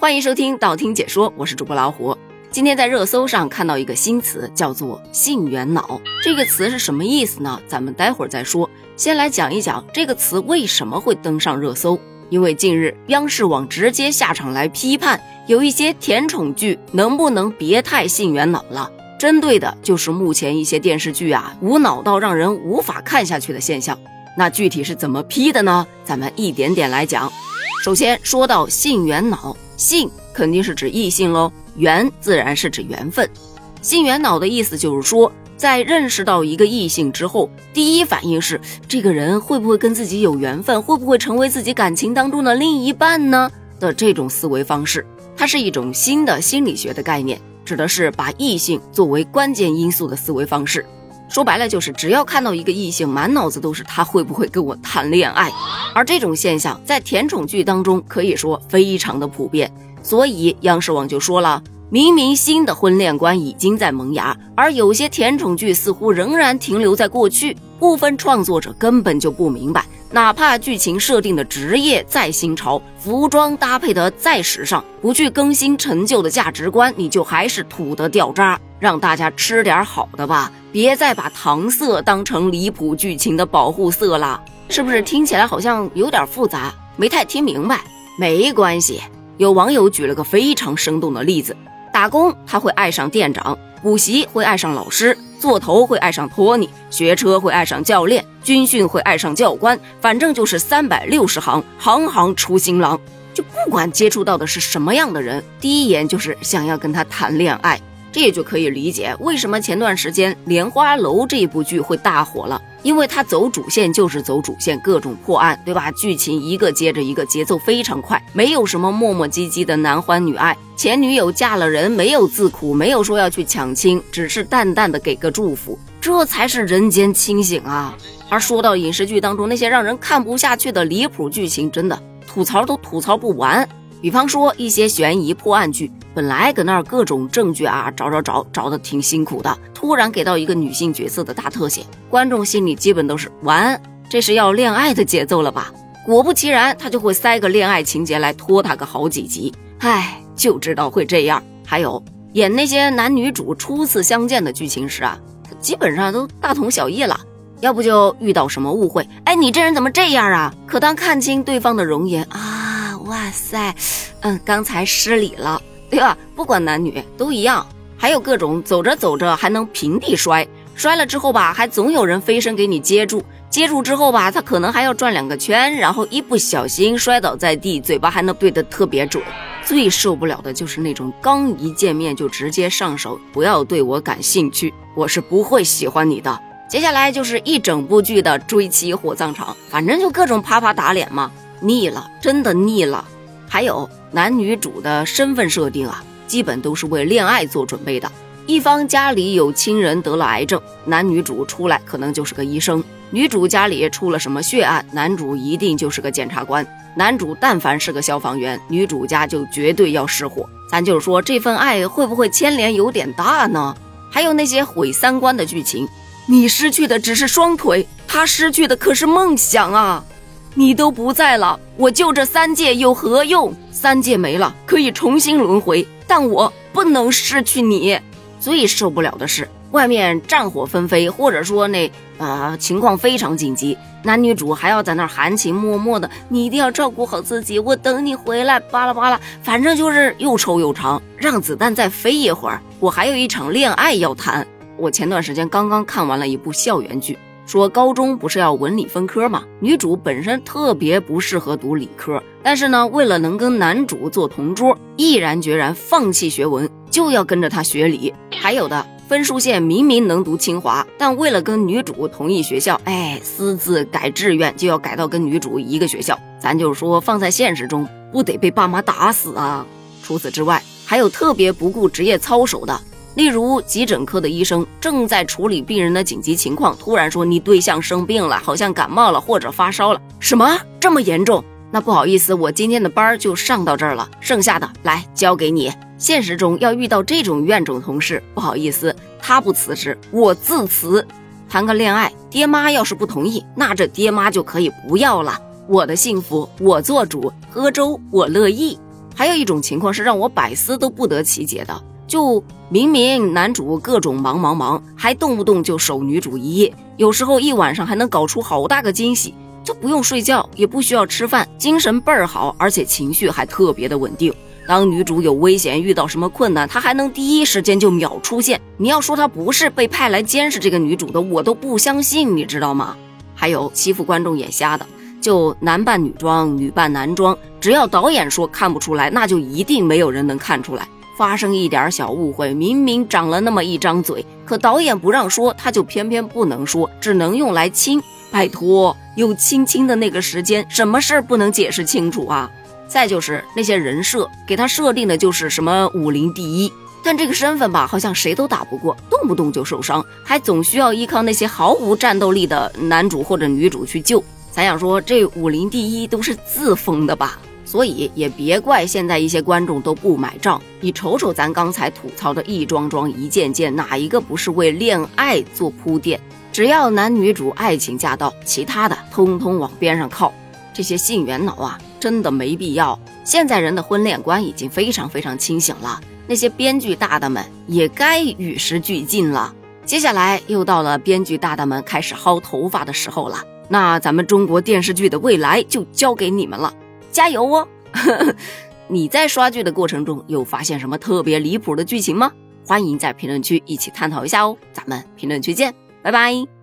欢迎收听道听解说，我是主播老虎。今天在热搜上看到一个新词，叫做“性缘脑”。这个词是什么意思呢？咱们待会儿再说。先来讲一讲这个词为什么会登上热搜。因为近日央视网直接下场来批判，有一些甜宠剧能不能别太性缘脑了？针对的就是目前一些电视剧啊无脑到让人无法看下去的现象。那具体是怎么批的呢？咱们一点点来讲。首先说到性缘脑。性肯定是指异性喽，缘自然是指缘分。性缘脑的意思就是说，在认识到一个异性之后，第一反应是这个人会不会跟自己有缘分，会不会成为自己感情当中的另一半呢？的这种思维方式，它是一种新的心理学的概念，指的是把异性作为关键因素的思维方式。说白了就是，只要看到一个异性，满脑子都是他会不会跟我谈恋爱。而这种现象在甜宠剧当中可以说非常的普遍。所以央视网就说了，明明新的婚恋观已经在萌芽，而有些甜宠剧似乎仍然停留在过去。部分创作者根本就不明白，哪怕剧情设定的职业再新潮，服装搭配的再时尚，不去更新陈旧的价值观，你就还是土的掉渣。让大家吃点好的吧，别再把糖色当成离谱剧情的保护色了，是不是听起来好像有点复杂？没太听明白，没关系。有网友举了个非常生动的例子：打工他会爱上店长，补习会爱上老师，做头会爱上托尼，学车会爱上教练，军训会爱上教官，反正就是三百六十行，行行出新郎。就不管接触到的是什么样的人，第一眼就是想要跟他谈恋爱。这也就可以理解为什么前段时间《莲花楼》这部剧会大火了，因为它走主线就是走主线，各种破案，对吧？剧情一个接着一个，节奏非常快，没有什么磨磨唧唧的男欢女爱。前女友嫁了人，没有自苦，没有说要去抢亲，只是淡淡的给个祝福，这才是人间清醒啊！而说到影视剧当中那些让人看不下去的离谱剧情，真的吐槽都吐槽不完。比方说一些悬疑破案剧，本来搁那儿各种证据啊，找找找找的挺辛苦的，突然给到一个女性角色的大特写，观众心里基本都是完，这是要恋爱的节奏了吧？果不其然，他就会塞个恋爱情节来拖他个好几集。唉，就知道会这样。还有演那些男女主初次相见的剧情时啊，基本上都大同小异了，要不就遇到什么误会，哎，你这人怎么这样啊？可当看清对方的容颜啊。哇塞，嗯，刚才失礼了，对吧？不管男女都一样。还有各种走着走着还能平地摔，摔了之后吧，还总有人飞身给你接住，接住之后吧，他可能还要转两个圈，然后一不小心摔倒在地，嘴巴还能对得特别准。最受不了的就是那种刚一见面就直接上手，不要对我感兴趣，我是不会喜欢你的。接下来就是一整部剧的追妻火葬场，反正就各种啪啪打脸嘛。腻了，真的腻了。还有男女主的身份设定啊，基本都是为恋爱做准备的。一方家里有亲人得了癌症，男女主出来可能就是个医生；女主家里出了什么血案，男主一定就是个检察官。男主但凡是个消防员，女主家就绝对要失火。咱就是说，这份爱会不会牵连有点大呢？还有那些毁三观的剧情，你失去的只是双腿，他失去的可是梦想啊！你都不在了，我就这三界有何用？三界没了，可以重新轮回，但我不能失去你。最受不了的是，外面战火纷飞，或者说那啊情况非常紧急，男女主还要在那含情脉脉的，你一定要照顾好自己，我等你回来。巴拉巴拉，反正就是又臭又长，让子弹再飞一会儿，我还有一场恋爱要谈。我前段时间刚刚看完了一部校园剧。说高中不是要文理分科吗？女主本身特别不适合读理科，但是呢，为了能跟男主做同桌，毅然决然放弃学文，就要跟着他学理。还有的分数线明明能读清华，但为了跟女主同一学校，哎，私自改志愿就要改到跟女主一个学校。咱就是说，放在现实中，不得被爸妈打死啊！除此之外，还有特别不顾职业操守的。例如，急诊科的医生正在处理病人的紧急情况，突然说你对象生病了，好像感冒了或者发烧了。什么这么严重？那不好意思，我今天的班就上到这儿了，剩下的来交给你。现实中要遇到这种怨种同事，不好意思，他不辞职，我自辞。谈个恋爱，爹妈要是不同意，那这爹妈就可以不要了。我的幸福我做主，喝粥我乐意。还有一种情况是让我百思都不得其解的，就明明男主各种忙忙忙，还动不动就守女主一夜，有时候一晚上还能搞出好大个惊喜，就不用睡觉，也不需要吃饭，精神倍儿好，而且情绪还特别的稳定。当女主有危险，遇到什么困难，他还能第一时间就秒出现。你要说他不是被派来监视这个女主的，我都不相信，你知道吗？还有欺负观众眼瞎的，就男扮女装，女扮男装，只要导演说看不出来，那就一定没有人能看出来。发生一点小误会，明明长了那么一张嘴，可导演不让说，他就偏偏不能说，只能用来亲。拜托，有亲亲的那个时间，什么事儿不能解释清楚啊？再就是那些人设，给他设定的就是什么武林第一，但这个身份吧，好像谁都打不过，动不动就受伤，还总需要依靠那些毫无战斗力的男主或者女主去救。咱想说，这武林第一都是自封的吧？所以也别怪现在一些观众都不买账。你瞅瞅咱刚才吐槽的一桩桩、一件件，哪一个不是为恋爱做铺垫？只要男女主爱情驾到，其他的通通往边上靠。这些性缘脑啊！真的没必要。现在人的婚恋观已经非常非常清醒了，那些编剧大大们也该与时俱进了。接下来又到了编剧大大们开始薅头发的时候了，那咱们中国电视剧的未来就交给你们了，加油哦！你在刷剧的过程中有发现什么特别离谱的剧情吗？欢迎在评论区一起探讨一下哦。咱们评论区见，拜拜。